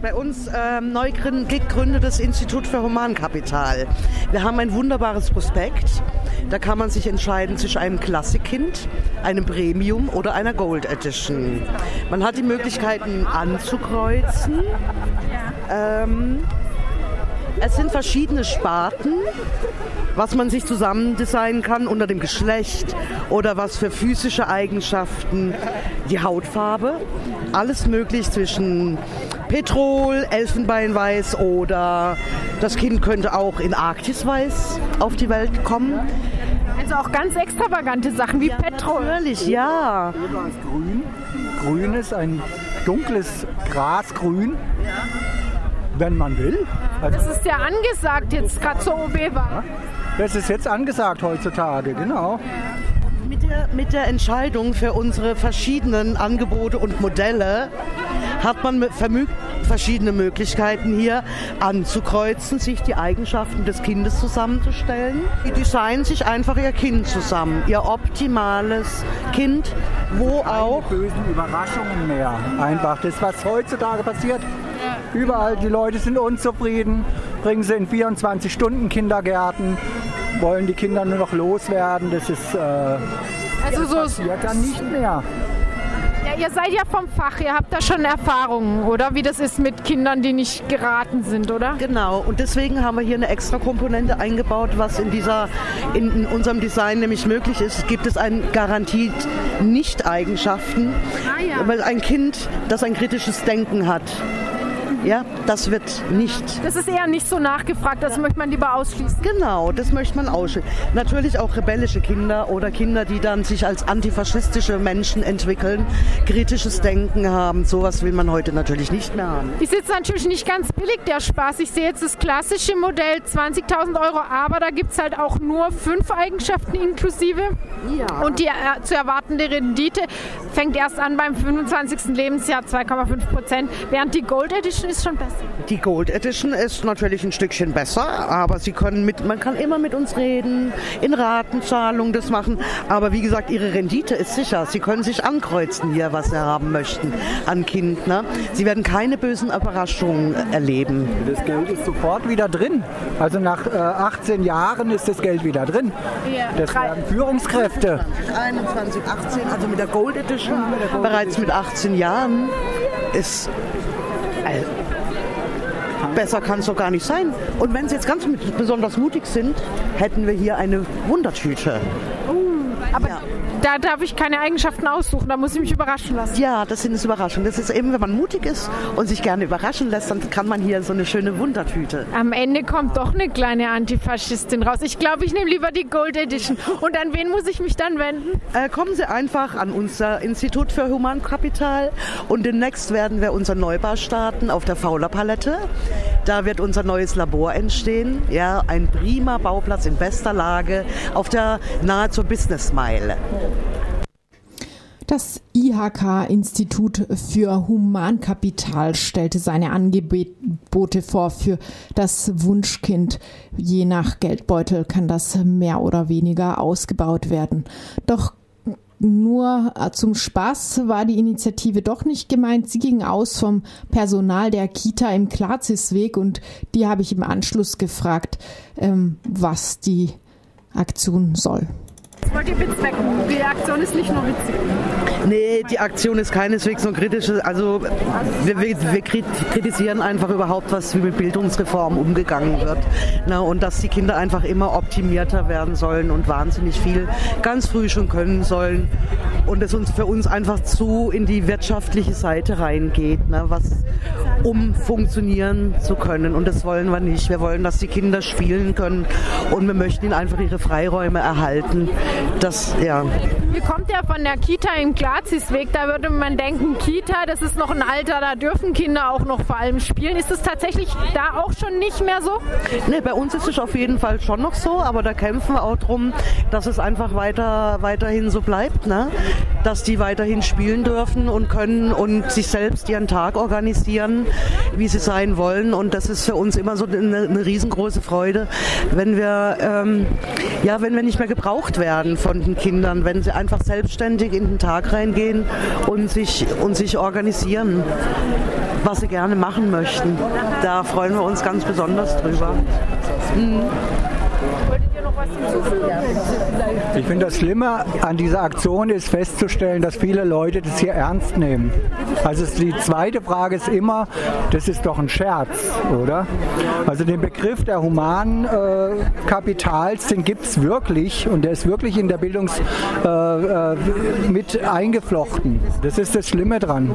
Bei uns ähm, neu gegründetes Institut für Humankapital. Wir haben ein wunderbares Prospekt. Da kann man sich entscheiden zwischen einem Klassikkind, einem Premium oder einer Gold Edition. Man hat die Möglichkeiten anzukreuzen. Ähm, es sind verschiedene Sparten, was man sich zusammen designen kann unter dem Geschlecht oder was für physische Eigenschaften, die Hautfarbe. Alles möglich zwischen Petrol, Elfenbeinweiß oder das Kind könnte auch in Arktisweiß auf die Welt kommen. Also auch ganz extravagante Sachen wie ja, Petrol. Natürlich, ja. Grün. Grün ist ein dunkles Grasgrün, wenn man will. Also das ist ja angesagt jetzt gerade zur OB war. Das ist jetzt angesagt heutzutage, genau. Mit der, mit der Entscheidung für unsere verschiedenen Angebote und Modelle hat man verschiedene Möglichkeiten hier anzukreuzen, sich die Eigenschaften des Kindes zusammenzustellen. Die designen sich einfach ihr Kind zusammen, ihr optimales Kind, wo Keine auch bösen Überraschungen mehr. Einfach das, was heutzutage passiert. Überall die Leute sind unzufrieden, bringen sie in 24 Stunden Kindergärten, wollen die Kinder nur noch loswerden. Das ist äh, Also so passiert dann nicht mehr. Ja, ihr seid ja vom Fach, ihr habt da schon Erfahrungen, oder? Wie das ist mit Kindern, die nicht geraten sind, oder? Genau, und deswegen haben wir hier eine extra Komponente eingebaut, was in, dieser, in, in unserem Design nämlich möglich ist. Gibt es ein garantiert Nicht-Eigenschaften, Ah, ja. weil ein Kind, das ein kritisches Denken hat, ja, das wird nicht Das ist eher nicht so nachgefragt, das möchte man lieber ausschließen. Genau, das möchte man ausschließen. Natürlich auch rebellische Kinder oder Kinder, die dann sich als antifaschistische Menschen entwickeln, kritisches Denken haben. Sowas will man heute natürlich nicht mehr haben. Ist jetzt natürlich nicht ganz billig, der Spaß. Ich sehe jetzt das klassische Modell 20.000 Euro, aber da gibt es halt auch nur fünf Eigenschaften inklusive. Ja. Und die äh, zu erwartende Rendite fängt erst an beim 25. Lebensjahr 2,5 Prozent, während die Gold Edition ist schon besser. Die Gold Edition ist natürlich ein Stückchen besser, aber Sie können mit, man kann immer mit uns reden, in Ratenzahlung das machen. Aber wie gesagt, Ihre Rendite ist sicher. Sie können sich ankreuzen hier, was Sie haben möchten an Kind. Ne? Sie werden keine bösen Überraschungen erleben. Das Geld ist sofort wieder drin. Also nach äh, 18 Jahren ist das Geld wieder drin. Ja. Das werden Führungskräfte. 21, 18, also mit der Gold Edition, bereits mit 18 Jahren, ist. Äh, besser kann es doch gar nicht sein. Und wenn Sie jetzt ganz besonders mutig sind, hätten wir hier eine Wundertüte. Aber Ja. Da darf ich keine Eigenschaften aussuchen, da muss ich mich überraschen lassen. Ja, das sind es Überraschungen. Das ist eben, wenn man mutig ist und sich gerne überraschen lässt, dann kann man hier so eine schöne Wundertüte. Am Ende kommt doch eine kleine Antifaschistin raus. Ich glaube, ich nehme lieber die Gold Edition. Und an wen muss ich mich dann wenden? Äh, kommen Sie einfach an unser Institut für Humankapital und demnächst werden wir unser Neubau starten auf der Fauler Palette. Da wird unser neues Labor entstehen. Ja, ein prima Bauplatz in bester Lage auf der nahe zur Business Mile. Das IHK-Institut für Humankapital stellte seine Angebote vor für das Wunschkind. Je nach Geldbeutel kann das mehr oder weniger ausgebaut werden. Doch nur äh, zum Spaß war die Initiative doch nicht gemeint. Sie ging aus vom Personal der Kita im Klarzisweg und die habe ich im Anschluss gefragt, ähm, was die Aktion soll. Das wollt ihr bezwecken. Die Aktion ist nicht nur witzig. Nee, die Aktion ist keineswegs so kritisch. Also wir, wir, wir krit- kritisieren einfach überhaupt, was wie mit Bildungsreform umgegangen wird. Na, und dass die Kinder einfach immer optimierter werden sollen und wahnsinnig viel ganz früh schon können sollen. Und es uns für uns einfach zu in die wirtschaftliche Seite reingeht, ne, was um funktionieren zu können. Und das wollen wir nicht. Wir wollen, dass die Kinder spielen können und wir möchten ihnen einfach ihre Freiräume erhalten. Das, ja. Ihr kommt ja von der Kita im Glatzisweg. Da würde man denken, Kita, das ist noch ein Alter, da dürfen Kinder auch noch vor allem spielen. Ist es tatsächlich da auch schon nicht mehr so? Nee, bei uns ist es auf jeden Fall schon noch so, aber da kämpfen wir auch drum, dass es einfach weiter, weiterhin so bleibt, ne? dass die weiterhin spielen dürfen und können und sich selbst ihren Tag organisieren, wie sie sein wollen. Und das ist für uns immer so eine, eine riesengroße Freude, wenn wir, ähm, ja, wenn wir nicht mehr gebraucht werden von den Kindern, wenn sie einfach selbstständig in den Tag reingehen und sich, und sich organisieren. was sie gerne machen möchten. Da freuen wir uns ganz besonders drüber. Mhm. Ich finde, das Schlimme an dieser Aktion ist festzustellen, dass viele Leute das hier ernst nehmen. Also die zweite Frage ist immer, das ist doch ein Scherz, oder? Also den Begriff der humanen äh, den gibt es wirklich und der ist wirklich in der Bildung äh, äh, mit eingeflochten. Das ist das Schlimme dran.